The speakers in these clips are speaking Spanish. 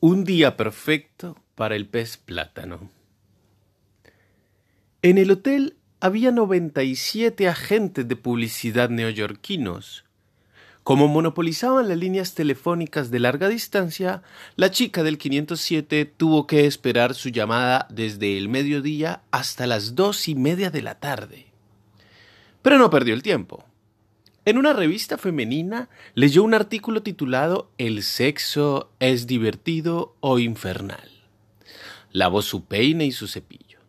Un día perfecto para el pez plátano. En el hotel había 97 agentes de publicidad neoyorquinos. Como monopolizaban las líneas telefónicas de larga distancia, la chica del 507 tuvo que esperar su llamada desde el mediodía hasta las dos y media de la tarde. Pero no perdió el tiempo. En una revista femenina leyó un artículo titulado El sexo es divertido o infernal. Lavó su peine y su cepillo.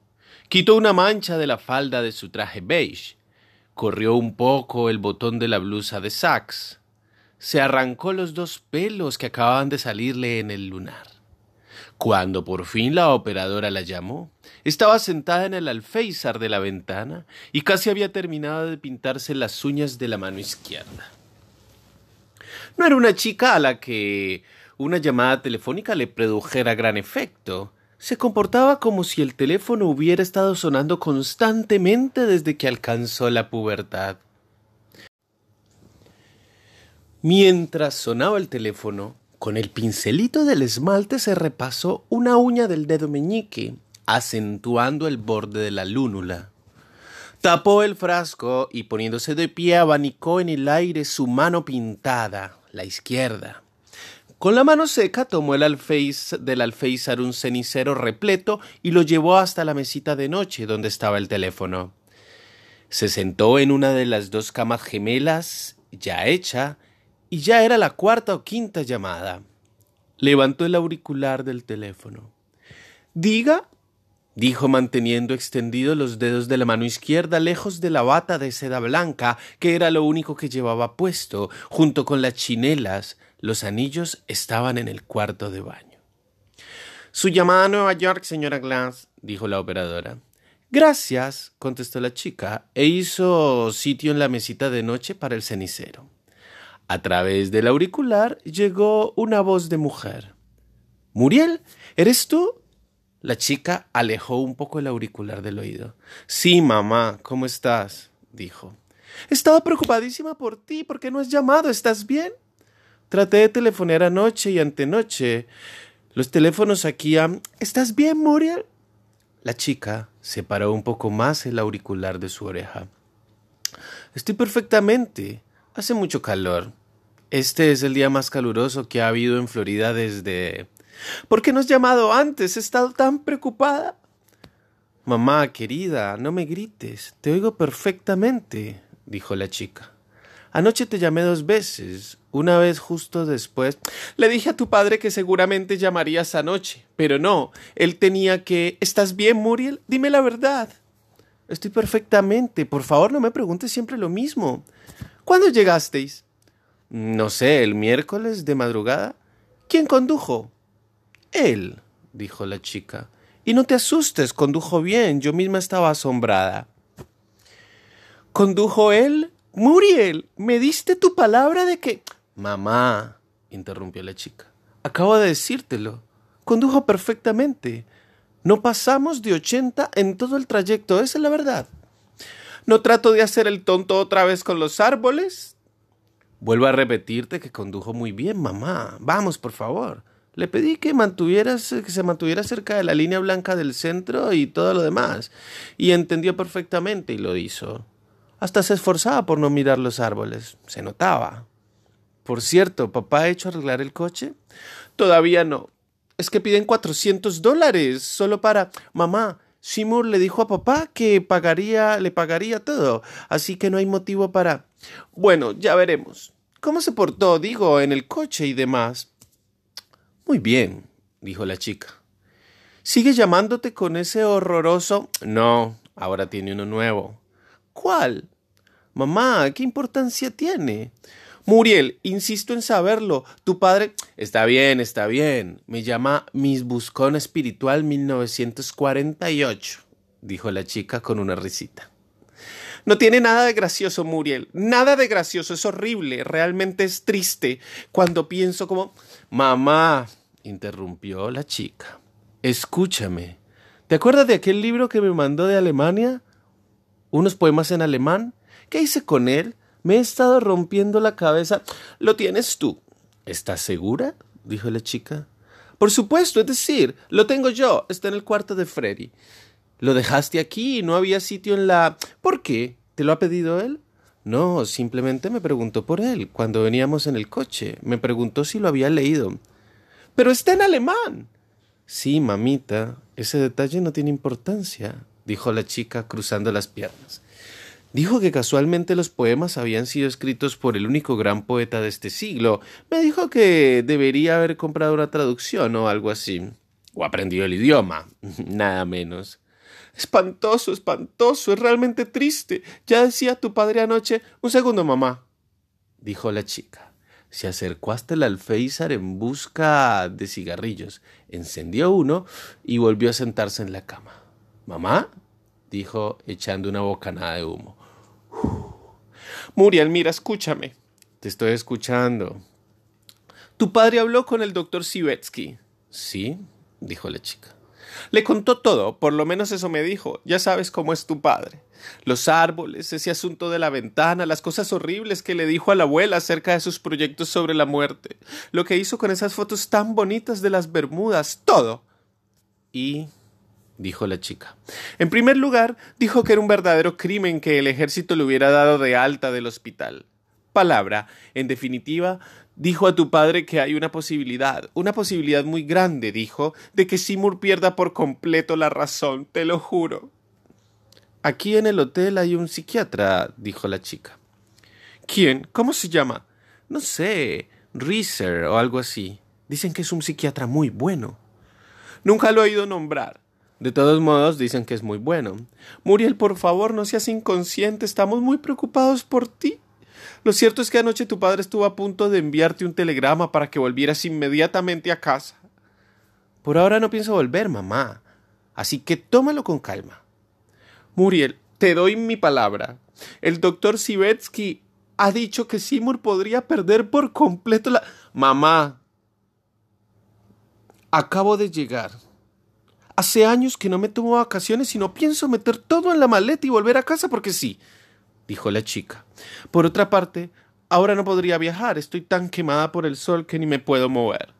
Quitó una mancha de la falda de su traje beige. Corrió un poco el botón de la blusa de sax. Se arrancó los dos pelos que acababan de salirle en el lunar. Cuando por fin la operadora la llamó, estaba sentada en el alféizar de la ventana y casi había terminado de pintarse las uñas de la mano izquierda. No era una chica a la que una llamada telefónica le produjera gran efecto. Se comportaba como si el teléfono hubiera estado sonando constantemente desde que alcanzó la pubertad. Mientras sonaba el teléfono, con el pincelito del esmalte se repasó una uña del dedo meñique, acentuando el borde de la lúnula. Tapó el frasco y poniéndose de pie abanicó en el aire su mano pintada, la izquierda. Con la mano seca tomó el alféiz del alféizar un cenicero repleto y lo llevó hasta la mesita de noche donde estaba el teléfono. Se sentó en una de las dos camas gemelas, ya hecha, y ya era la cuarta o quinta llamada. Levantó el auricular del teléfono. Diga, dijo manteniendo extendidos los dedos de la mano izquierda lejos de la bata de seda blanca, que era lo único que llevaba puesto, junto con las chinelas. Los anillos estaban en el cuarto de baño. Su llamada a Nueva York, señora Glass, dijo la operadora. Gracias, contestó la chica, e hizo sitio en la mesita de noche para el cenicero. A través del auricular llegó una voz de mujer. Muriel, ¿eres tú? La chica alejó un poco el auricular del oído. Sí, mamá, ¿cómo estás? dijo. Estaba preocupadísima por ti. ¿Por qué no has llamado? ¿Estás bien? Traté de telefonear anoche y antenoche. Los teléfonos aquí. ¿Estás bien, Muriel? La chica separó un poco más el auricular de su oreja. Estoy perfectamente. Hace mucho calor. Este es el día más caluroso que ha habido en Florida desde... ¿Por qué no has llamado antes? He estado tan preocupada. Mamá, querida, no me grites. Te oigo perfectamente, dijo la chica. Anoche te llamé dos veces, una vez justo después. Le dije a tu padre que seguramente llamarías anoche, pero no. Él tenía que... ¿Estás bien, Muriel? Dime la verdad. Estoy perfectamente. Por favor, no me preguntes siempre lo mismo. ¿Cuándo llegasteis? No sé, el miércoles de madrugada. ¿Quién condujo? Él, dijo la chica. Y no te asustes, condujo bien. Yo misma estaba asombrada. ¿Condujo él? Muriel, me diste tu palabra de que... Mamá, interrumpió la chica. Acabo de decírtelo. Condujo perfectamente. No pasamos de ochenta en todo el trayecto, esa es la verdad. ¿No trato de hacer el tonto otra vez con los árboles? Vuelvo a repetirte que condujo muy bien, mamá. Vamos, por favor. Le pedí que mantuvieras, que se mantuviera cerca de la línea blanca del centro y todo lo demás. Y entendió perfectamente y lo hizo. Hasta se esforzaba por no mirar los árboles. Se notaba. Por cierto, ¿papá ha hecho arreglar el coche? Todavía no. Es que piden cuatrocientos dólares solo para... Mamá, Seymour le dijo a papá que pagaría, le pagaría todo, así que no hay motivo para. Bueno, ya veremos. ¿Cómo se portó, digo, en el coche y demás? Muy bien, dijo la chica. ¿Sigue llamándote con ese horroroso? No, ahora tiene uno nuevo. ¿Cuál? Mamá, ¿qué importancia tiene? Muriel, insisto en saberlo. Tu padre. Está bien, está bien. Me llama Miss Buscón Espiritual 1948, dijo la chica con una risita. No tiene nada de gracioso, Muriel. Nada de gracioso. Es horrible. Realmente es triste. Cuando pienso como. Mamá, interrumpió la chica. Escúchame. ¿Te acuerdas de aquel libro que me mandó de Alemania? Unos poemas en alemán. ¿Qué hice con él? Me he estado rompiendo la cabeza. Lo tienes tú. ¿Estás segura? dijo la chica. Por supuesto, es decir, lo tengo yo, está en el cuarto de Freddy. Lo dejaste aquí y no había sitio en la... ¿Por qué? ¿Te lo ha pedido él? No, simplemente me preguntó por él cuando veníamos en el coche. Me preguntó si lo había leído. Pero está en alemán. Sí, mamita, ese detalle no tiene importancia, dijo la chica cruzando las piernas. Dijo que casualmente los poemas habían sido escritos por el único gran poeta de este siglo. Me dijo que debería haber comprado una traducción o algo así. O aprendido el idioma. Nada menos. Espantoso, espantoso, es realmente triste. Ya decía tu padre anoche. Un segundo, mamá, dijo la chica. Se acercó hasta el alféizar en busca de cigarrillos, encendió uno y volvió a sentarse en la cama. ¿Mamá? dijo, echando una bocanada de humo. Muriel, mira, escúchame. Te estoy escuchando. Tu padre habló con el doctor Sivetsky. Sí, dijo la chica. Le contó todo, por lo menos eso me dijo. Ya sabes cómo es tu padre. Los árboles, ese asunto de la ventana, las cosas horribles que le dijo a la abuela acerca de sus proyectos sobre la muerte, lo que hizo con esas fotos tan bonitas de las Bermudas, todo. Y dijo la chica. En primer lugar, dijo que era un verdadero crimen que el ejército le hubiera dado de alta del hospital. Palabra, en definitiva, Dijo a tu padre que hay una posibilidad, una posibilidad muy grande, dijo, de que Seymour pierda por completo la razón, te lo juro. Aquí en el hotel hay un psiquiatra, dijo la chica. ¿Quién? ¿Cómo se llama? No sé, Reeser o algo así. Dicen que es un psiquiatra muy bueno. Nunca lo he oído nombrar. De todos modos, dicen que es muy bueno. Muriel, por favor, no seas inconsciente. Estamos muy preocupados por ti. Lo cierto es que anoche tu padre estuvo a punto de enviarte un telegrama para que volvieras inmediatamente a casa. Por ahora no pienso volver, mamá. Así que tómalo con calma. Muriel, te doy mi palabra. El doctor Sivetsky ha dicho que Seymour podría perder por completo la. Mamá. Acabo de llegar. Hace años que no me tomo vacaciones y no pienso meter todo en la maleta y volver a casa porque sí dijo la chica. Por otra parte, ahora no podría viajar, estoy tan quemada por el sol que ni me puedo mover.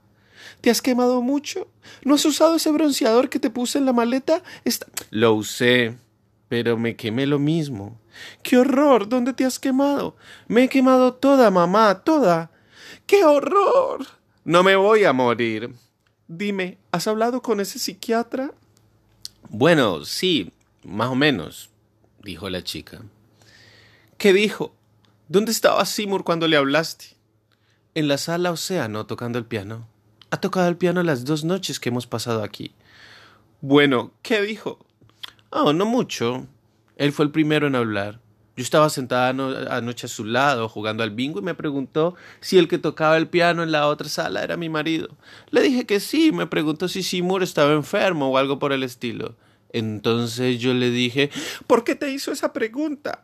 ¿Te has quemado mucho? ¿No has usado ese bronceador que te puse en la maleta? Lo usé, pero me quemé lo mismo. ¡Qué horror! ¿Dónde te has quemado? Me he quemado toda, mamá, toda. ¡Qué horror! No me voy a morir. Dime, ¿has hablado con ese psiquiatra? Bueno, sí, más o menos, dijo la chica. ¿Qué dijo? ¿Dónde estaba Seymour cuando le hablaste? En la sala Océano tocando el piano. Ha tocado el piano las dos noches que hemos pasado aquí. Bueno, ¿qué dijo? Oh, no mucho. Él fue el primero en hablar. Yo estaba sentada anoche a su lado jugando al bingo y me preguntó si el que tocaba el piano en la otra sala era mi marido. Le dije que sí, me preguntó si Seymour estaba enfermo o algo por el estilo. Entonces yo le dije ¿Por qué te hizo esa pregunta?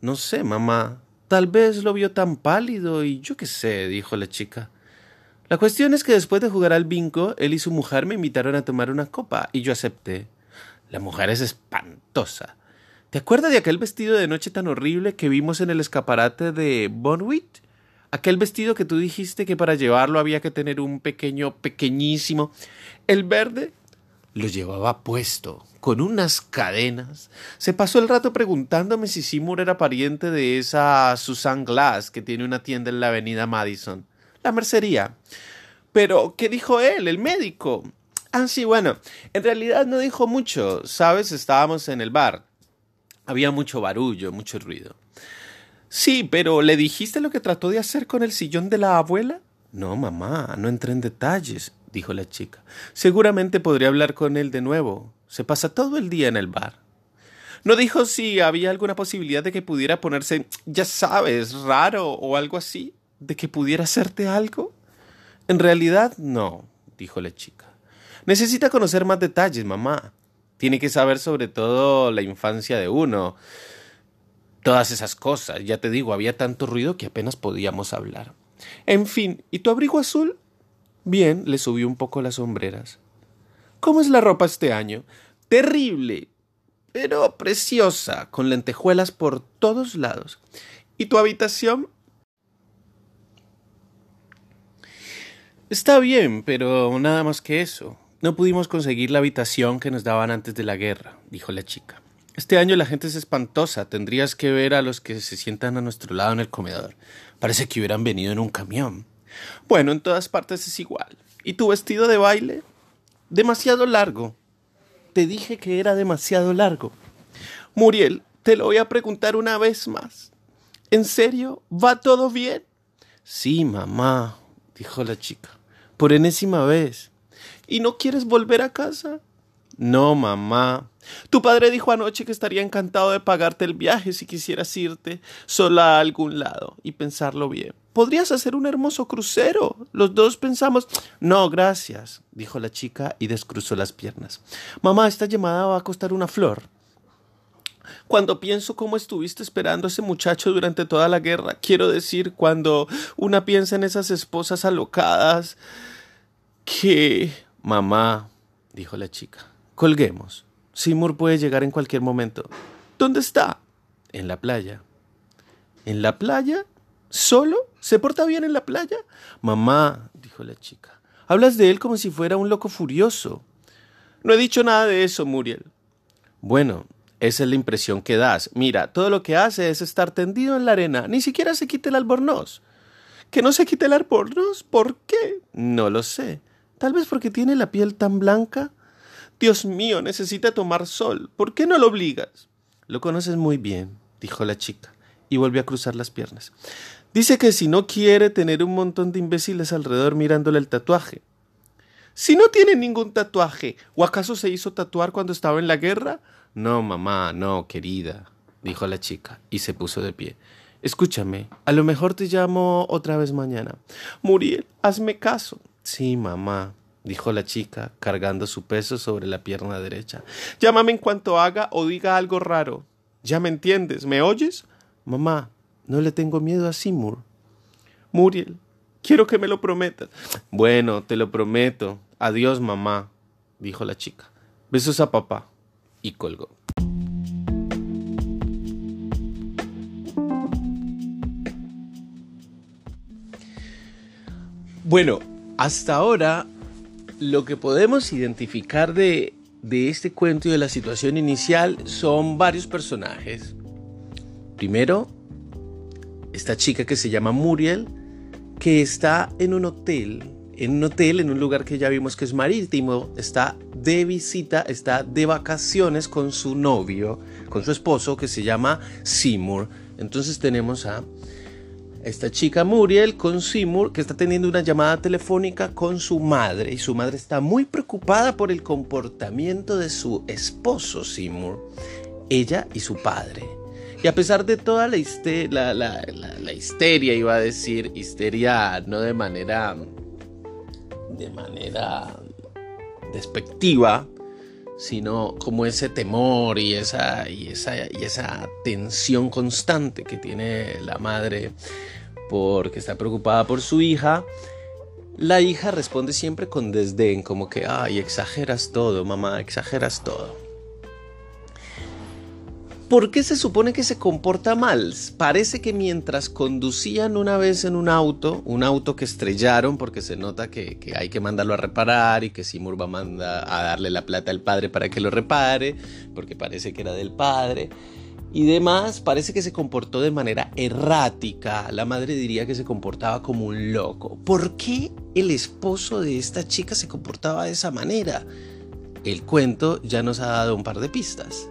No sé, mamá. Tal vez lo vio tan pálido y yo qué sé, dijo la chica. La cuestión es que después de jugar al bingo, él y su mujer me invitaron a tomar una copa y yo acepté. La mujer es espantosa. ¿Te acuerdas de aquel vestido de noche tan horrible que vimos en el escaparate de Bonwit? Aquel vestido que tú dijiste que para llevarlo había que tener un pequeño, pequeñísimo. El verde lo llevaba puesto, con unas cadenas. Se pasó el rato preguntándome si Seymour era pariente de esa Susan Glass que tiene una tienda en la avenida Madison. La mercería. Pero, ¿qué dijo él, el médico? Ah, sí, bueno, en realidad no dijo mucho, ¿sabes? Estábamos en el bar. Había mucho barullo, mucho ruido. Sí, pero ¿le dijiste lo que trató de hacer con el sillón de la abuela? No, mamá, no entré en detalles dijo la chica. Seguramente podría hablar con él de nuevo. Se pasa todo el día en el bar. ¿No dijo si había alguna posibilidad de que pudiera ponerse, ya sabes, raro o algo así? ¿De que pudiera hacerte algo? En realidad, no, dijo la chica. Necesita conocer más detalles, mamá. Tiene que saber sobre todo la infancia de uno. Todas esas cosas. Ya te digo, había tanto ruido que apenas podíamos hablar. En fin, ¿y tu abrigo azul? Bien, le subió un poco las sombreras. ¿Cómo es la ropa este año? Terrible, pero preciosa, con lentejuelas por todos lados. ¿Y tu habitación? Está bien, pero nada más que eso. No pudimos conseguir la habitación que nos daban antes de la guerra, dijo la chica. Este año la gente es espantosa. Tendrías que ver a los que se sientan a nuestro lado en el comedor. Parece que hubieran venido en un camión. Bueno, en todas partes es igual. ¿Y tu vestido de baile? Demasiado largo. Te dije que era demasiado largo. Muriel, te lo voy a preguntar una vez más. ¿En serio? ¿Va todo bien? Sí, mamá, dijo la chica, por enésima vez. ¿Y no quieres volver a casa? No, mamá. Tu padre dijo anoche que estaría encantado de pagarte el viaje si quisieras irte sola a algún lado y pensarlo bien. Podrías hacer un hermoso crucero. Los dos pensamos. No, gracias, dijo la chica y descruzó las piernas. Mamá, esta llamada va a costar una flor. Cuando pienso cómo estuviste esperando a ese muchacho durante toda la guerra, quiero decir, cuando una piensa en esas esposas alocadas, que Mamá, dijo la chica, colguemos. Seymour puede llegar en cualquier momento. ¿Dónde está? En la playa. ¿En la playa? ¿Solo? ¿Se porta bien en la playa? Mamá, dijo la chica, hablas de él como si fuera un loco furioso. No he dicho nada de eso, Muriel. Bueno, esa es la impresión que das. Mira, todo lo que hace es estar tendido en la arena. Ni siquiera se quite el albornoz. ¿Que no se quite el albornoz? ¿Por qué? No lo sé. Tal vez porque tiene la piel tan blanca. Dios mío, necesita tomar sol. ¿Por qué no lo obligas? Lo conoces muy bien, dijo la chica, y volvió a cruzar las piernas. Dice que si no quiere tener un montón de imbéciles alrededor mirándole el tatuaje. Si no tiene ningún tatuaje, ¿o acaso se hizo tatuar cuando estaba en la guerra? No, mamá, no, querida, dijo la chica, y se puso de pie. Escúchame, a lo mejor te llamo otra vez mañana. Muriel, hazme caso. Sí, mamá, dijo la chica, cargando su peso sobre la pierna derecha. Llámame en cuanto haga o diga algo raro. Ya me entiendes, ¿me oyes? Mamá, no le tengo miedo a Seymour. Muriel, quiero que me lo prometas. Bueno, te lo prometo. Adiós, mamá, dijo la chica. Besos a papá. Y colgó. Bueno, hasta ahora, lo que podemos identificar de, este cuento y de la situación inicial son varios personajes. Primero, esta chica que se llama Muriel, que está en un hotel, en un hotel, en un lugar que ya vimos que es marítimo, está de visita, está de vacaciones con su novio, con su esposo que se llama Seymour. Entonces tenemos a esta chica Muriel con Seymour que está teniendo una llamada telefónica con su madre y su madre está muy preocupada por el comportamiento de su esposo Seymour, ella y su padre. Y a pesar de toda la, la, histeria, iba a decir, histeria no de manera, de manera despectiva, sino como ese temor y esa, y esa, y esa tensión constante que tiene la madre porque está preocupada por su hija, la hija responde siempre con desdén, como que, ay, exageras todo, mamá, exageras todo. ¿Por qué se supone que se comporta mal? Parece que mientras conducían una vez en un auto, un auto que estrellaron porque se nota que, hay que mandarlo a reparar y que Seymour va a, a darle la plata al padre para que lo repare, porque parece que era del padre. Y demás, parece que se comportó de manera errática. La madre diría que se comportaba como un loco. ¿Por qué el esposo de esta chica se comportaba de esa manera? El cuento ya nos ha dado un par de pistas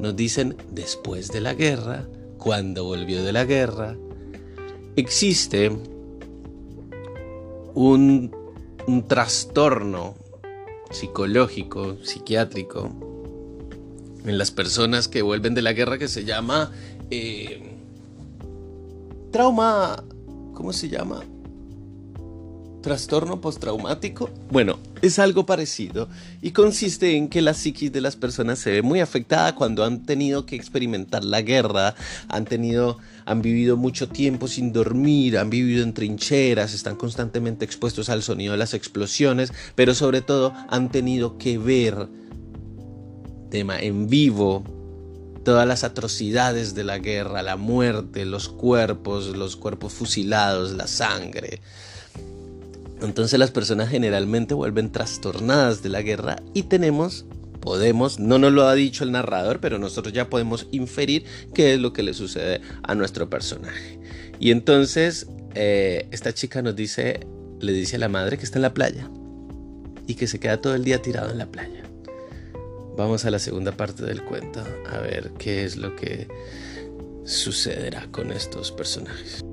nos dicen después de la guerra, cuando volvió de la guerra, existe un, trastorno psicológico, psiquiátrico, en las personas que vuelven de la guerra que se llama eh, trauma, ¿cómo se llama? Trastorno postraumático? Bueno, es algo parecido y consiste en que la psiquis de las personas se ve muy afectada cuando han tenido que experimentar la guerra, han tenido han vivido mucho tiempo sin dormir, han vivido en trincheras, están constantemente expuestos al sonido de las explosiones, pero sobre todo han tenido que ver tema en vivo todas las atrocidades de la guerra, la muerte, los cuerpos, los cuerpos fusilados, la sangre Entonces las personas generalmente vuelven trastornadas de la guerra y tenemos, podemos, no nos lo ha dicho el narrador, pero nosotros ya podemos inferir qué es lo que le sucede a nuestro personaje. Y entonces eh, esta chica nos dice, le dice a la madre que está en la playa y que se queda todo el día tirado en la playa. Vamos a la segunda parte del cuento a ver qué es lo que sucederá con estos personajes.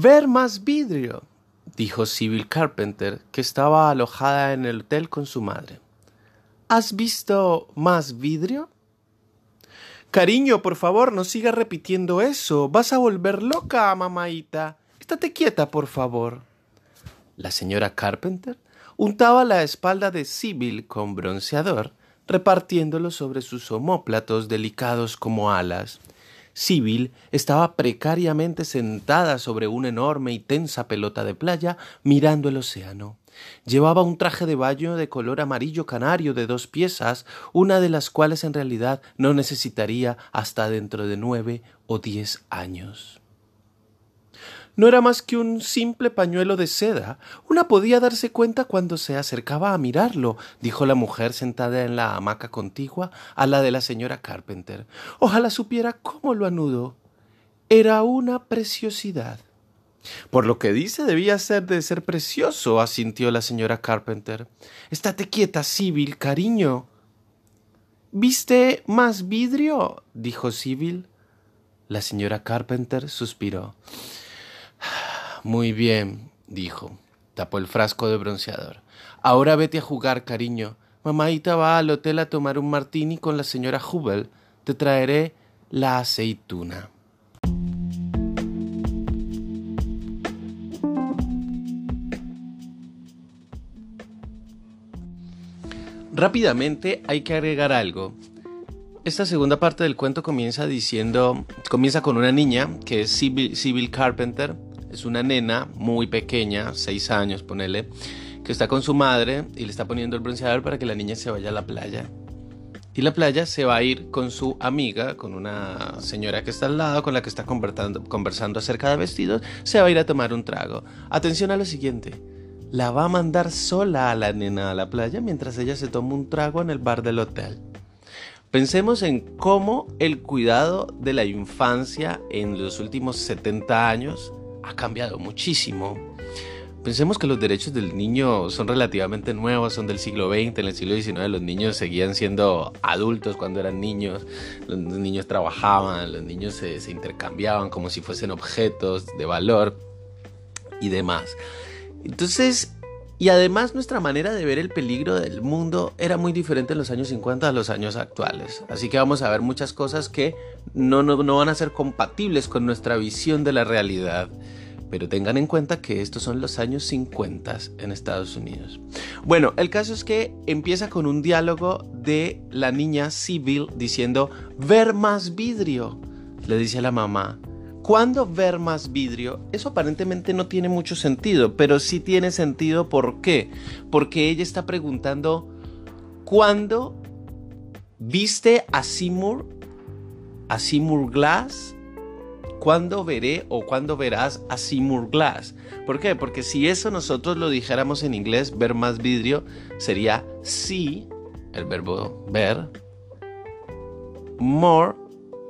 Ver más vidrio, dijo Sybil Carpenter, que estaba alojada en el hotel con su madre. ¿Has visto más vidrio? Cariño, por favor, no sigas repitiendo eso. Vas a volver loca, mamaita. Estate quieta, por favor. La señora Carpenter untaba la espalda de Sybil con bronceador, repartiéndolo sobre sus omóplatos delicados como alas. Sibyl estaba precariamente sentada sobre una enorme y tensa pelota de playa mirando el océano. Llevaba un traje de baño de color amarillo canario de dos piezas, una de las cuales en realidad no necesitaría hasta dentro de nueve o diez años. No era más que un simple pañuelo de seda. Una podía darse cuenta cuando se acercaba a mirarlo, dijo la mujer sentada en la hamaca contigua a la de la señora Carpenter. Ojalá supiera cómo lo anudó. Era una preciosidad. Por lo que dice, debía ser de ser precioso, asintió la señora Carpenter. Estate quieta, Sibyl, cariño. ¿Viste más vidrio? dijo Sibyl. La señora Carpenter suspiró. Muy bien, dijo. Tapó el frasco de bronceador. Ahora vete a jugar, cariño. Mamaita va al hotel a tomar un martini con la señora Hubel. Te traeré la aceituna. Rápidamente hay que agregar algo. Esta segunda parte del cuento comienza diciendo, comienza con una niña que es Sybil, Carpenter, es una nena muy pequeña, seis años, ponele, que está con su madre y le está poniendo el bronceador para que la niña se vaya a la playa. Y la playa se va a ir con su amiga, con una señora que está al lado, con la que está conversando, conversando acerca de vestidos, se va a ir a tomar un trago. Atención a lo siguiente, la va a mandar sola a la nena a la playa mientras ella se toma un trago en el bar del hotel. Pensemos en cómo el cuidado de la infancia en los últimos 70 años ha cambiado muchísimo. Pensemos que los derechos del niño son relativamente nuevos, son del siglo XX, en el siglo XIX los niños seguían siendo adultos cuando eran niños, los niños trabajaban, los niños se, intercambiaban como si fuesen objetos de valor y demás. Entonces, y además nuestra manera de ver el peligro del mundo era muy diferente en los años 50 a los años actuales. Así que vamos a ver muchas cosas que no, no, van a ser compatibles con nuestra visión de la realidad. Pero tengan en cuenta que estos son los años 50 en Estados Unidos. Bueno, el caso es que empieza con un diálogo de la niña Sibyl diciendo, ver más vidrio, le dice la mamá. ¿Cuándo ver más vidrio? Eso aparentemente no tiene mucho sentido, pero sí tiene sentido. ¿Por qué? Porque ella está preguntando, ¿cuándo viste a Seymour, a Seymour Glass? ¿Cuándo veré o cuándo verás a Seymour Glass? ¿Por qué? Porque si eso nosotros lo dijéramos en inglés, ver más vidrio, sería see, el verbo ver, more,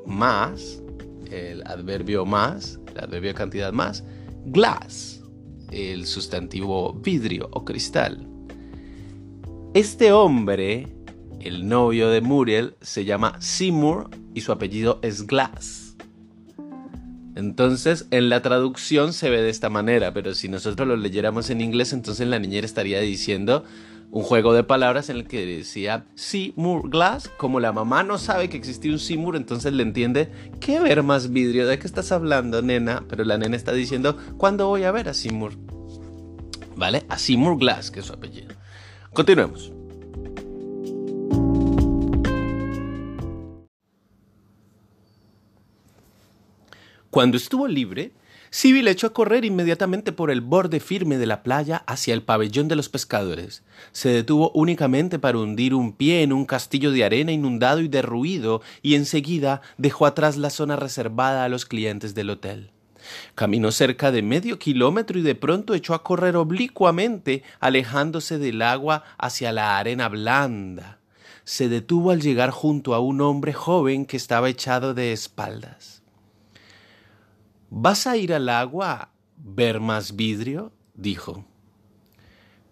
más, el adverbio más, el adverbio cantidad más, glass, el sustantivo vidrio o cristal. Este hombre, el novio de Muriel, se llama Seymour y su apellido es Glass. Entonces, en la traducción se ve de esta manera, pero si nosotros lo leyéramos en inglés, entonces la niñera estaría diciendo un juego de palabras en el que decía Seymour Glass, como la mamá no sabe que existía un Seymour, entonces le entiende, ¿qué ver más vidrio? ¿De qué estás hablando, nena? Pero la nena está diciendo, ¿cuándo voy a ver a Seymour? ¿Vale? A Seymour Glass, que es su apellido. Continuemos. Cuando estuvo libre, Sibyl echó a correr inmediatamente por el borde firme de la playa hacia el pabellón de los pescadores. Se detuvo únicamente para hundir un pie en un castillo de arena inundado y derruido y enseguida dejó atrás la zona reservada a los clientes del hotel. Caminó cerca de medio kilómetro y de pronto echó a correr oblicuamente, alejándose del agua hacia la arena blanda. Se detuvo al llegar junto a un hombre joven que estaba echado de espaldas. ¿Vas a ir al agua a ver más vidrio? dijo.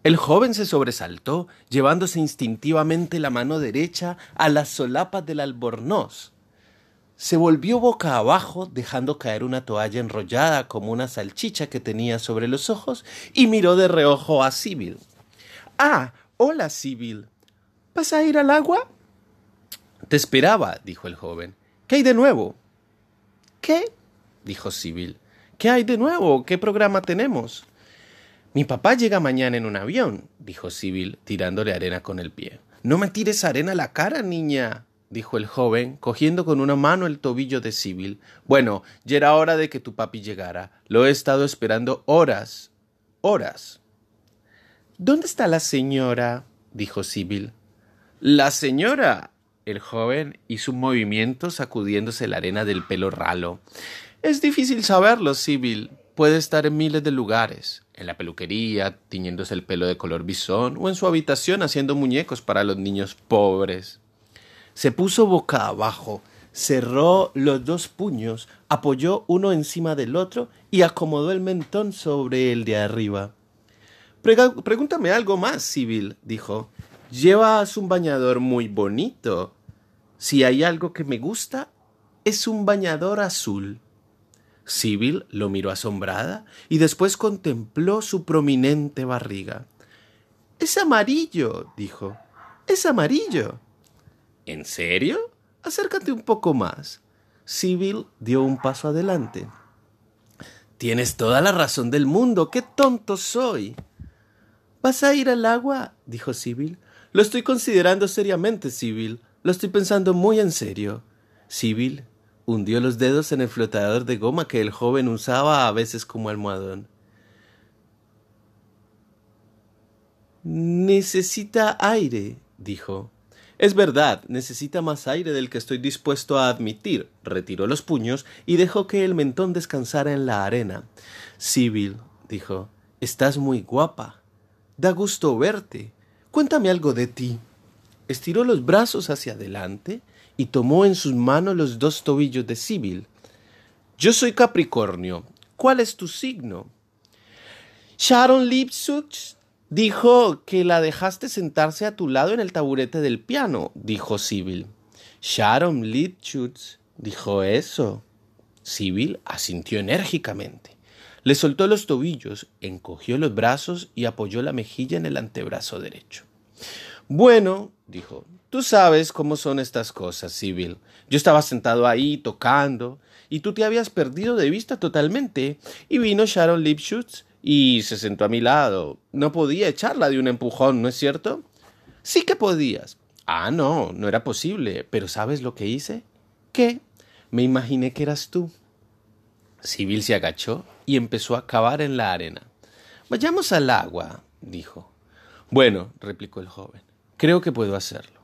El joven se sobresaltó, llevándose instintivamente la mano derecha a las solapas del albornoz. Se volvió boca abajo, dejando caer una toalla enrollada como una salchicha que tenía sobre los ojos, y miró de reojo a Sibyl. Ah, hola, Sibyl. ¿Vas a ir al agua? Te esperaba, dijo el joven. ¿Qué hay de nuevo? ¿Qué? Dijo Sibyl. ¿Qué hay de nuevo? ¿Qué programa tenemos? Mi papá llega mañana en un avión, dijo Sibyl, tirándole arena con el pie. No me tires arena a la cara, niña, dijo el joven, cogiendo con una mano el tobillo de Sibyl. Bueno, ya era hora de que tu papi llegara. Lo he estado esperando horas. horas. ¿Dónde está la señora? dijo Sibyl. La señora. El joven hizo un movimiento sacudiéndose la arena del pelo ralo. Es difícil saberlo, Sibyl. Puede estar en miles de lugares, en la peluquería, tiñéndose el pelo de color bisón, o en su habitación haciendo muñecos para los niños pobres. Se puso boca abajo, cerró los dos puños, apoyó uno encima del otro y acomodó el mentón sobre el de arriba. pregúntame algo más, Sibyl, dijo. Llevas un bañador muy bonito. Si hay algo que me gusta, es un bañador azul. Sibyl lo miró asombrada y después contempló su prominente barriga. Es amarillo, dijo. Es amarillo. ¿En serio? Acércate un poco más. Sibyl dio un paso adelante. Tienes toda la razón del mundo. ¡Qué tonto soy! ¿Vas a ir al agua? dijo Sibyl. Lo estoy considerando seriamente, Sibyl. Lo estoy pensando muy en serio. Sibyl hundió los dedos en el flotador de goma que el joven usaba a veces como almohadón. Necesita aire, dijo. Es verdad, necesita más aire del que estoy dispuesto a admitir. Retiró los puños y dejó que el mentón descansara en la arena. Sibyl, dijo, estás muy guapa. Da gusto verte. Cuéntame algo de ti. Estiró los brazos hacia adelante y tomó en sus manos los dos tobillos de Sibyl. Yo soy Capricornio. ¿Cuál es tu signo? Sharon Lipschutz dijo que la dejaste sentarse a tu lado en el taburete del piano, dijo Sibyl. Sharon Lipschutz dijo eso. Sibyl asintió enérgicamente. Le soltó los tobillos, encogió los brazos y apoyó la mejilla en el antebrazo derecho. Bueno, dijo, tú sabes cómo son estas cosas, Sibyl. Yo estaba sentado ahí tocando y tú te habías perdido de vista totalmente. Y vino Sharon Lipschutz y se sentó a mi lado. No podía echarla de un empujón, ¿no es cierto? Sí que podías. Ah, no, no era posible. Pero ¿sabes lo que hice? ¿Qué? Me imaginé que eras tú. Sibyl se agachó y empezó a cavar en la arena. Vayamos al agua, dijo. Bueno, replicó el joven. Creo que puedo hacerlo.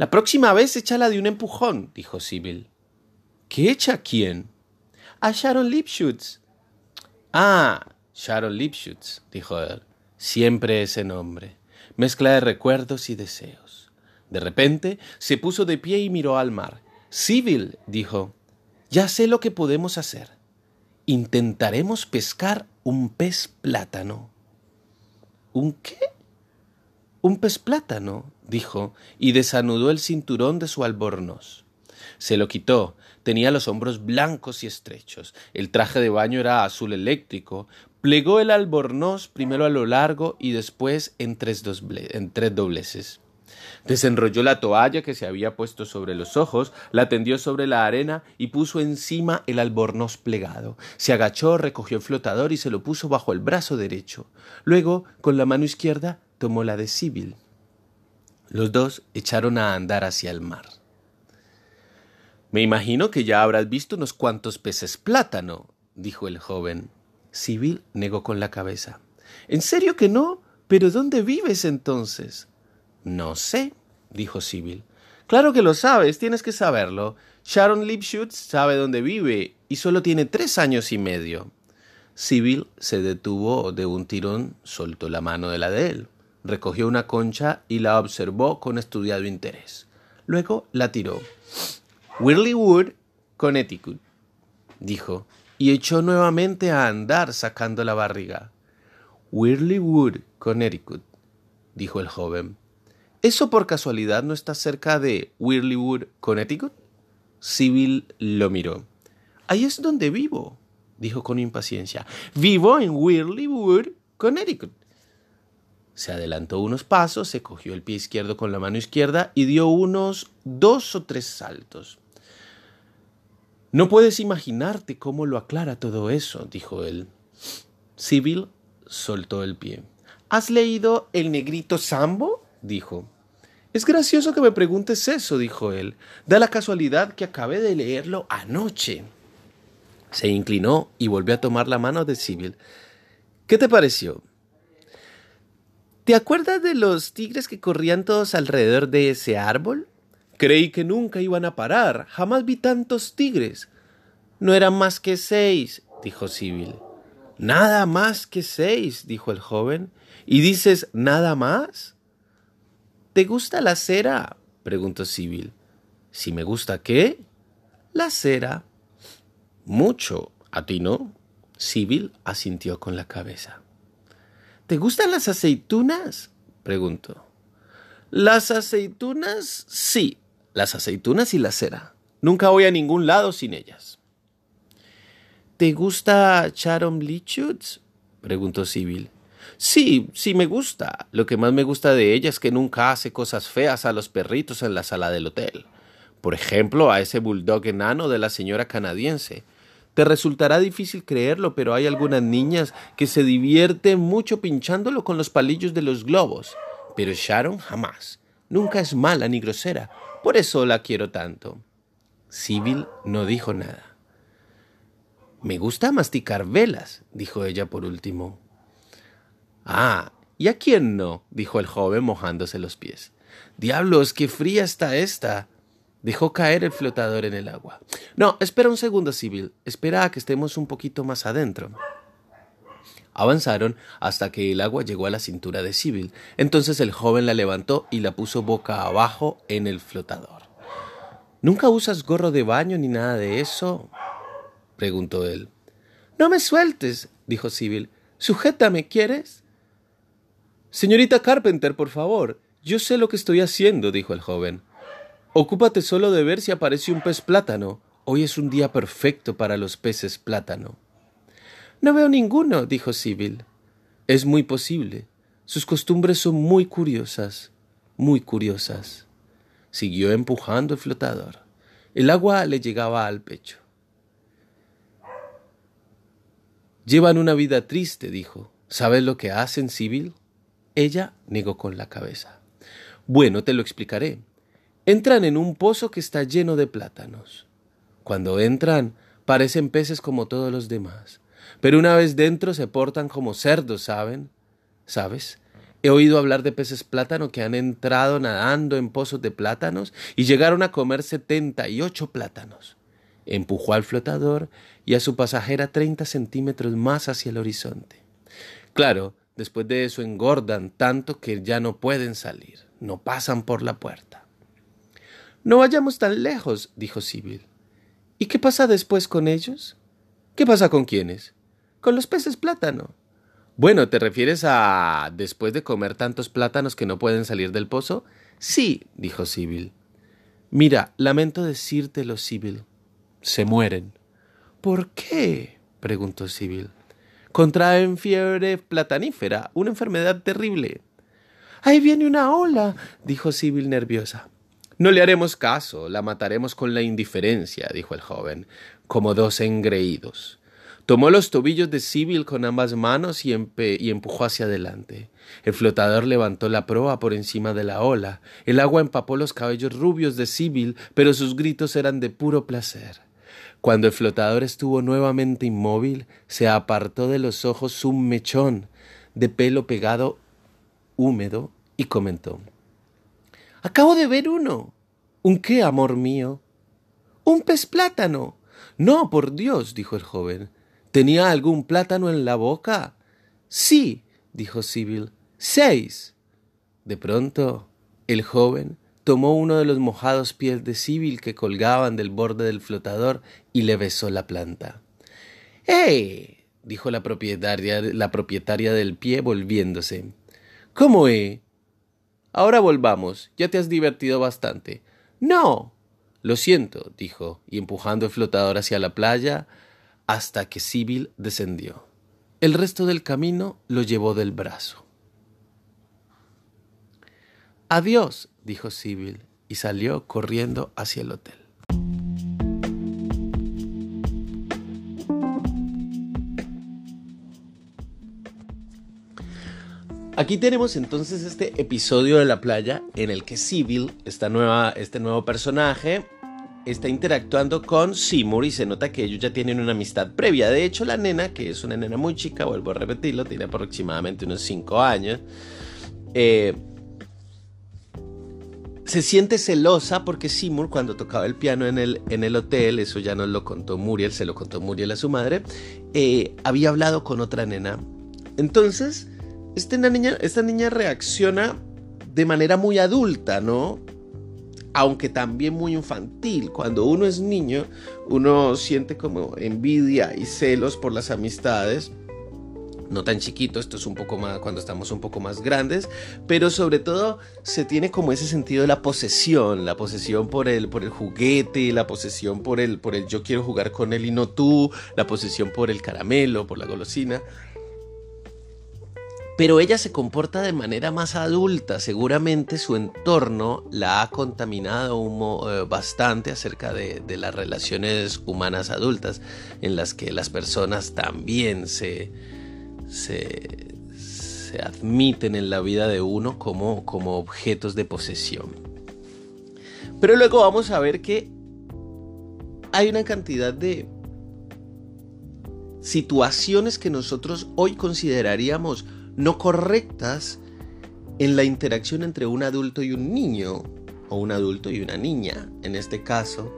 La próxima vez échala de un empujón, dijo Sibyl. ¿Qué echa quién? A Sharon Lipschutz. Ah, Sharon Lipschutz, dijo él. Siempre ese nombre. Mezcla de recuerdos y deseos. De repente se puso de pie y miró al mar. Sibyl, dijo, ya sé lo que podemos hacer. Intentaremos pescar un pez plátano. ¿Un qué? Un pez plátano, dijo, y desanudó el cinturón de su albornoz. Se lo quitó. Tenía los hombros blancos y estrechos. El traje de baño era azul eléctrico. Plegó el albornoz primero a lo largo y después en tres, en tres dobleces. Desenrolló la toalla que se había puesto sobre los ojos, la tendió sobre la arena y puso encima el albornoz plegado. Se agachó, recogió el flotador y se lo puso bajo el brazo derecho. Luego, con la mano izquierda, tomó la de Sibyl. Los dos echaron a andar hacia el mar. Me imagino que ya habrás visto unos cuantos peces plátano, dijo el joven. Sibyl negó con la cabeza. ¿En serio que no? ¿Pero dónde vives entonces? No sé, dijo Sibyl. Claro que lo sabes, tienes que saberlo. Sharon Lipschutz sabe dónde vive y solo tiene tres años y medio. Sibyl se detuvo de un tirón, soltó la mano de la de él, recogió una concha y la observó con estudiado interés. Luego la tiró. Whirly Wood, Connecticut, dijo, y echó nuevamente a andar sacando la barriga. Whirly Wood, Connecticut, dijo el joven. ¿Eso por casualidad no está cerca de Whirly Wood, Connecticut? Sibyl lo miró. Ahí es donde vivo, dijo con impaciencia. Vivo en Whirly Wood, Connecticut. Se adelantó unos pasos, se cogió el pie izquierdo con la mano izquierda y dio unos dos o tres saltos. No puedes imaginarte cómo lo aclara todo eso, dijo él. Sibyl soltó el pie. ¿Has leído El negrito Sambo? dijo. Es gracioso que me preguntes eso, dijo él. Da la casualidad que acabé de leerlo anoche. Se inclinó y volvió a tomar la mano de Sibyl. ¿Qué te pareció? ¿Te acuerdas de los tigres que corrían todos alrededor de ese árbol? Creí que nunca iban a parar. Jamás vi tantos tigres. No eran más que seis, dijo Sibyl. Nada más que seis, dijo el joven. ¿Y dices nada más? ¿Te gusta la cera? preguntó Sibyl. ¿Si me gusta qué? La cera. Mucho. ¿A ti no? Sibyl asintió con la cabeza. ¿Te gustan las aceitunas? preguntó. Las aceitunas, sí, las aceitunas y la cera. Nunca voy a ningún lado sin ellas. ¿Te gusta Charon Lichutz? preguntó Sibyl. Sí, sí me gusta. Lo que más me gusta de ella es que nunca hace cosas feas a los perritos en la sala del hotel. Por ejemplo, a ese bulldog enano de la señora canadiense. Te resultará difícil creerlo, pero hay algunas niñas que se divierten mucho pinchándolo con los palillos de los globos. Pero Sharon jamás. Nunca es mala ni grosera. Por eso la quiero tanto. Sibyl no dijo nada. Me gusta masticar velas, dijo ella por último. Ah, ¿y a quién no? dijo el joven mojándose los pies. Diablos, qué fría está esta. Dejó caer el flotador en el agua. No, espera un segundo, Sibyl. Espera a que estemos un poquito más adentro. Avanzaron hasta que el agua llegó a la cintura de Sibyl. Entonces el joven la levantó y la puso boca abajo en el flotador. ¿Nunca usas gorro de baño ni nada de eso? preguntó él. No me sueltes, dijo Sibyl. Sujétame, ¿quieres? Señorita Carpenter, por favor. Yo sé lo que estoy haciendo, dijo el joven. Ocúpate solo de ver si aparece un pez plátano. Hoy es un día perfecto para los peces plátano. No veo ninguno, dijo Sibyl. Es muy posible. Sus costumbres son muy curiosas, muy curiosas. Siguió empujando el flotador. El agua le llegaba al pecho. Llevan una vida triste, dijo. ¿Sabes lo que hacen, Sibyl? Ella negó con la cabeza. Bueno, te lo explicaré. Entran en un pozo que está lleno de plátanos. Cuando entran, parecen peces como todos los demás. Pero una vez dentro se portan como cerdos, ¿saben? ¿Sabes? He oído hablar de peces plátano que han entrado nadando en pozos de plátanos y llegaron a comer setenta y ocho plátanos. Empujó al flotador y a su pasajera treinta centímetros más hacia el horizonte. Claro, después de eso engordan tanto que ya no pueden salir, no pasan por la puerta. No vayamos tan lejos, dijo Sibyl. ¿Y qué pasa después con ellos? ¿Qué pasa con quiénes? Con los peces plátano. Bueno, ¿te refieres a después de comer tantos plátanos que no pueden salir del pozo? Sí, dijo Sibyl. Mira, lamento decírtelo, Sibyl. Se mueren. ¿Por qué? preguntó Sibyl. Contraen fiebre platanífera, una enfermedad terrible. Ahí viene una ola, dijo Sibyl nerviosa. No le haremos caso, la mataremos con la indiferencia, dijo el joven, como dos engreídos. Tomó los tobillos de Sibyl con ambas manos y, empujó hacia adelante. El flotador levantó la proa por encima de la ola. El agua empapó los cabellos rubios de Sibyl, pero sus gritos eran de puro placer. Cuando el flotador estuvo nuevamente inmóvil, se apartó de los ojos un mechón de pelo pegado húmedo y comentó Acabo de ver uno. ¿Un qué, amor mío? Un pez plátano. No, por Dios, dijo el joven. ¿Tenía algún plátano en la boca? Sí, dijo Sibyl. Seis. De pronto, el joven tomó uno de los mojados pies de Sibyl que colgaban del borde del flotador y le besó la planta. ¡Eh! dijo la propietaria, la propietaria del pie volviéndose. ¿Cómo eh? Ahora volvamos, ya te has divertido bastante. No. Lo siento, dijo, y empujando el flotador hacia la playa hasta que Sibyl descendió. El resto del camino lo llevó del brazo. Adiós, dijo Sibyl, y salió corriendo hacia el hotel. Aquí tenemos entonces este episodio de la playa en el que Sibyl, esta nueva, este nuevo personaje, está interactuando con Seymour y se nota que ellos ya tienen una amistad previa. De hecho, la nena, que es una nena muy chica, vuelvo a repetirlo, tiene aproximadamente unos 5 años, eh, se siente celosa porque Seymour cuando tocaba el piano en el, en el hotel, eso ya nos lo contó Muriel, se lo contó Muriel a su madre, eh, había hablado con otra nena. Entonces, esta niña, esta niña reacciona de manera muy adulta, ¿no? Aunque también muy infantil. Cuando uno es niño, uno siente como envidia y celos por las amistades. No tan chiquito, esto es un poco más cuando estamos un poco más grandes, pero sobre todo se tiene como ese sentido de la posesión, la posesión por el, por el juguete, la posesión por el, por el yo quiero jugar con él y no tú, la posesión por el caramelo, por la golosina pero ella se comporta de manera más adulta. Seguramente su entorno la ha contaminado eh, bastante acerca de, las relaciones humanas adultas, en las que las personas también se, se, admiten en la vida de uno como, como objetos de posesión. Pero luego vamos a ver que hay una cantidad de situaciones que nosotros hoy consideraríamos no correctas en la interacción entre un adulto y un niño, o un adulto y una niña, en este caso.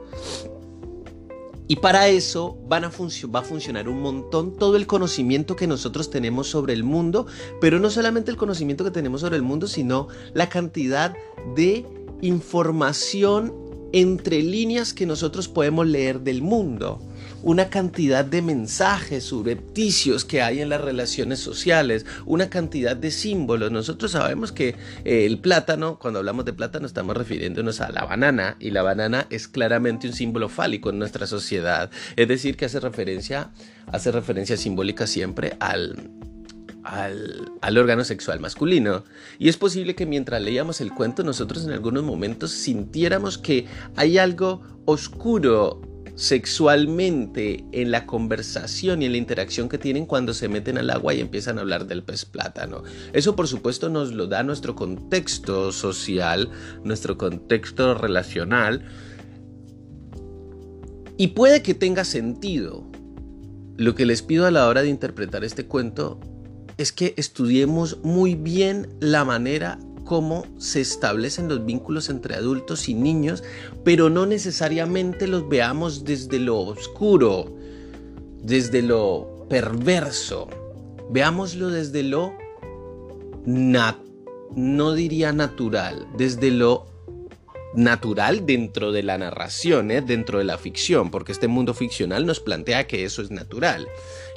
Y para eso van a va a funcionar un montón todo el conocimiento que nosotros tenemos sobre el mundo, pero no solamente el conocimiento que tenemos sobre el mundo, sino la cantidad de información entre líneas que nosotros podemos leer del mundo una cantidad de mensajes subrepticios que hay en las relaciones sociales, una cantidad de símbolos. Nosotros sabemos que eh, el plátano, cuando hablamos de plátano, estamos refiriéndonos a la banana y la banana es claramente un símbolo fálico en nuestra sociedad. Es decir, que hace referencia, hace referencia simbólica siempre al, al, al, órgano sexual masculino. Y es posible que mientras leíamos el cuento nosotros en algunos momentos sintiéramos que hay algo oscuro sexualmente en la conversación y en la interacción que tienen cuando se meten al agua y empiezan a hablar del pez plátano. Eso por supuesto nos lo da nuestro contexto social, nuestro contexto relacional y puede que tenga sentido. Lo que les pido a la hora de interpretar este cuento es que estudiemos muy bien la manera cómo se establecen los vínculos entre adultos y niños, pero no necesariamente los veamos desde lo oscuro, desde lo perverso. Veámoslo desde lo no diría natural, desde lo natural dentro de la narración, ¿eh? dentro de la ficción, porque este mundo ficcional nos plantea que eso es natural.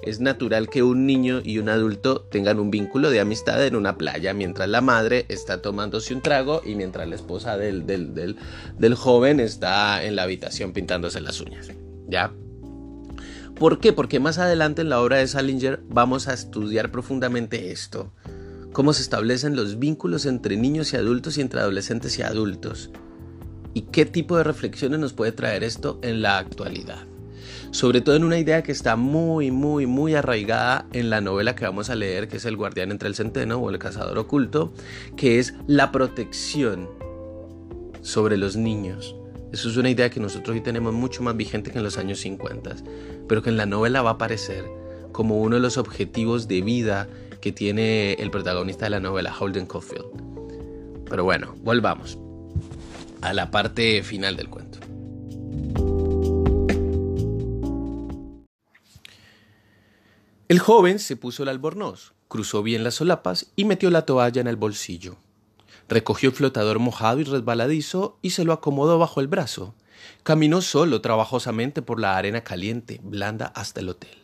Es natural que un niño y un adulto tengan un vínculo de amistad en una playa, mientras la madre está tomándose un trago y mientras la esposa del, del, del joven está en la habitación pintándose las uñas. ¿Ya? ¿Por qué? Porque más adelante en la obra de Salinger vamos a estudiar profundamente esto. Cómo se establecen los vínculos entre niños y adultos y entre adolescentes y adultos y qué tipo de reflexiones nos puede traer esto en la actualidad. Sobre todo en una idea que está muy, muy, muy arraigada en la novela que vamos a leer, que es El guardián entre el centeno o El cazador oculto, que es la protección sobre los niños, Eso es una idea que nosotros hoy tenemos mucho más vigente que en los años 50, pero que en la novela va a aparecer como uno de los objetivos de vida que tiene el protagonista de la novela, Holden Caulfield. Pero bueno, volvamos a la parte final del cuento. El joven se puso el albornoz, cruzó bien las solapas y metió la toalla en el bolsillo. Recogió el flotador mojado y resbaladizo y se lo acomodó bajo el brazo. Caminó solo trabajosamente por la arena caliente, blanda, hasta el hotel.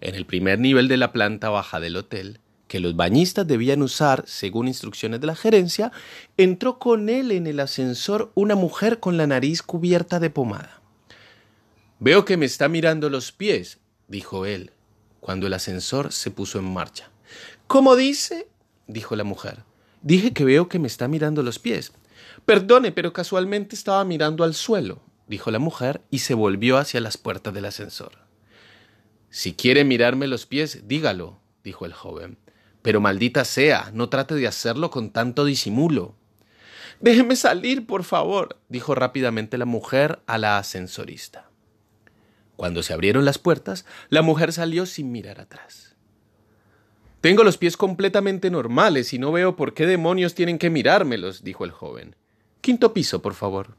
En el primer nivel de la planta baja del hotel, que los bañistas debían usar según instrucciones de la gerencia, entró con él en el ascensor una mujer con la nariz cubierta de pomada. Veo que me está mirando los pies, dijo él, cuando el ascensor se puso en marcha. ¿Cómo dice? dijo la mujer. Dije que veo que me está mirando los pies. Perdone, pero casualmente estaba mirando al suelo, dijo la mujer y se volvió hacia las puertas del ascensor. Si quiere mirarme los pies, dígalo, dijo el joven. Pero maldita sea, no trate de hacerlo con tanto disimulo. Déjeme salir, por favor, dijo rápidamente la mujer a la ascensorista. Cuando se abrieron las puertas, la mujer salió sin mirar atrás. Tengo los pies completamente normales y no veo por qué demonios tienen que mirármelos, dijo el joven. Quinto piso, por favor.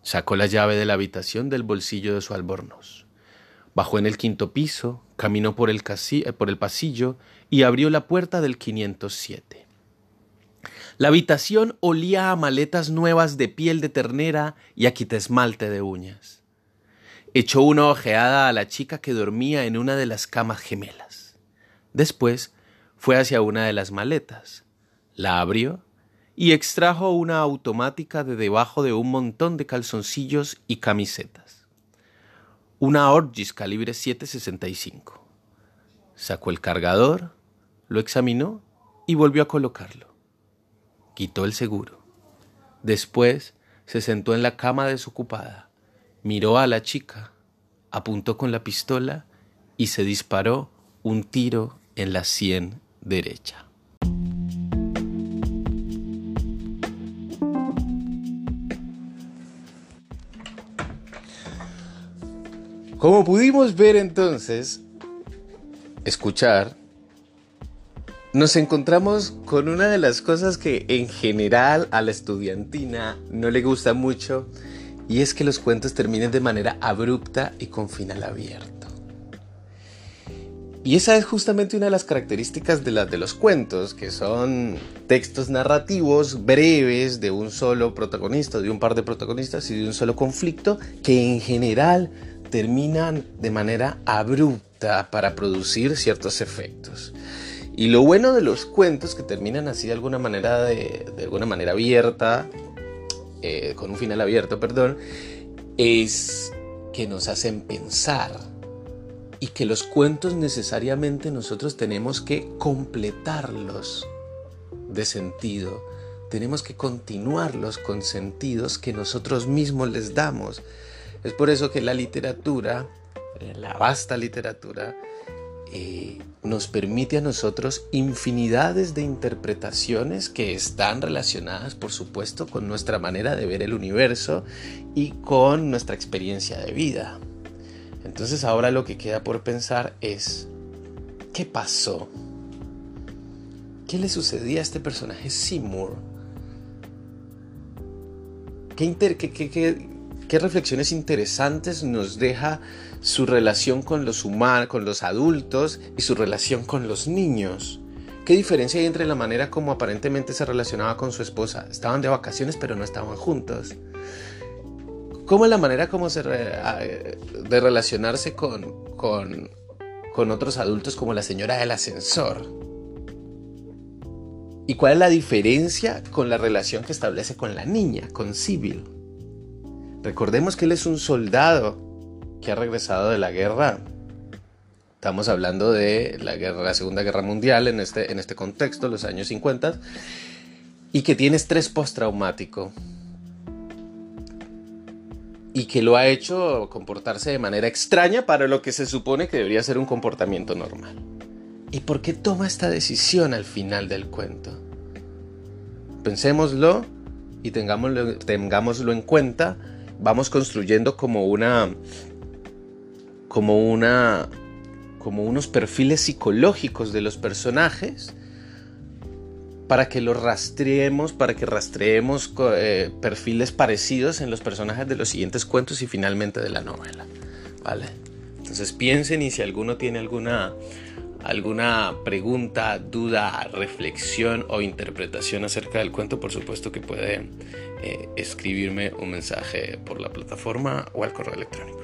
Sacó la llave de la habitación del bolsillo de su albornoz. Bajó en el quinto piso, caminó por el, eh, por el pasillo y abrió la puerta del 507. La habitación olía a maletas nuevas de piel de ternera y a quitesmalte de uñas. Echó una ojeada a la chica que dormía en una de las camas gemelas. Después fue hacia una de las maletas, la abrió y extrajo una automática de debajo de un montón de calzoncillos y camisetas. Una Orgis calibre 7.65. Sacó el cargador, lo examinó y volvió a colocarlo. Quitó el seguro. Después se sentó en la cama desocupada miró a la chica, apuntó con la pistola y se disparó un tiro en la sien derecha. Como pudimos ver entonces, escuchar, nos encontramos con una de las cosas que en general a la estudiantina no le gusta mucho y es que los cuentos terminen de manera abrupta y con final abierto. Y esa es justamente una de las características de, de los cuentos, que son textos narrativos breves de un solo protagonista, de un par de protagonistas y de un solo conflicto, que en general terminan de manera abrupta para producir ciertos efectos. Y lo bueno de los cuentos que terminan así de alguna manera, de, de alguna manera abierta, eh, con un final abierto, perdón, es que nos hacen pensar y que los cuentos necesariamente nosotros tenemos que completarlos de sentido, tenemos que continuarlos con sentidos que nosotros mismos les damos. Es por eso que la literatura, eh, la vasta literatura, eh, nos permite a nosotros infinidades de interpretaciones que están relacionadas, por supuesto, con nuestra manera de ver el universo y con nuestra experiencia de vida. Entonces ahora lo que queda por pensar es, ¿qué pasó? ¿Qué le sucedía a este personaje Seymour? ¿Qué, qué, qué, qué reflexiones interesantes nos deja su relación con los humanos, con los adultos y su relación con los niños. ¿Qué diferencia hay entre la manera como aparentemente se relacionaba con su esposa? Estaban de vacaciones pero no estaban juntos. ¿Cómo es la manera como se de relacionarse con, con, con otros adultos como la señora del ascensor? ¿Y cuál es la diferencia con la relación que establece con la niña, con Sibyl? Recordemos que él es un soldado que ha regresado de la guerra. Estamos hablando de la, Segunda Guerra Mundial en este, en este contexto, los años 50, y que tiene estrés postraumático. Y que lo ha hecho comportarse de manera extraña para lo que se supone que debería ser un comportamiento normal. ¿Y por qué toma esta decisión al final del cuento? Pensémoslo y tengámoslo en cuenta, vamos construyendo como una como una como unos perfiles psicológicos de los personajes para que los rastreemos, para que rastreemos eh, perfiles parecidos en los personajes de los siguientes cuentos y finalmente de la novela. ¿Vale? Entonces piensen y si alguno tiene alguna, alguna pregunta, duda, reflexión o interpretación acerca del cuento, por supuesto que puede eh, escribirme un mensaje por la plataforma o al correo electrónico.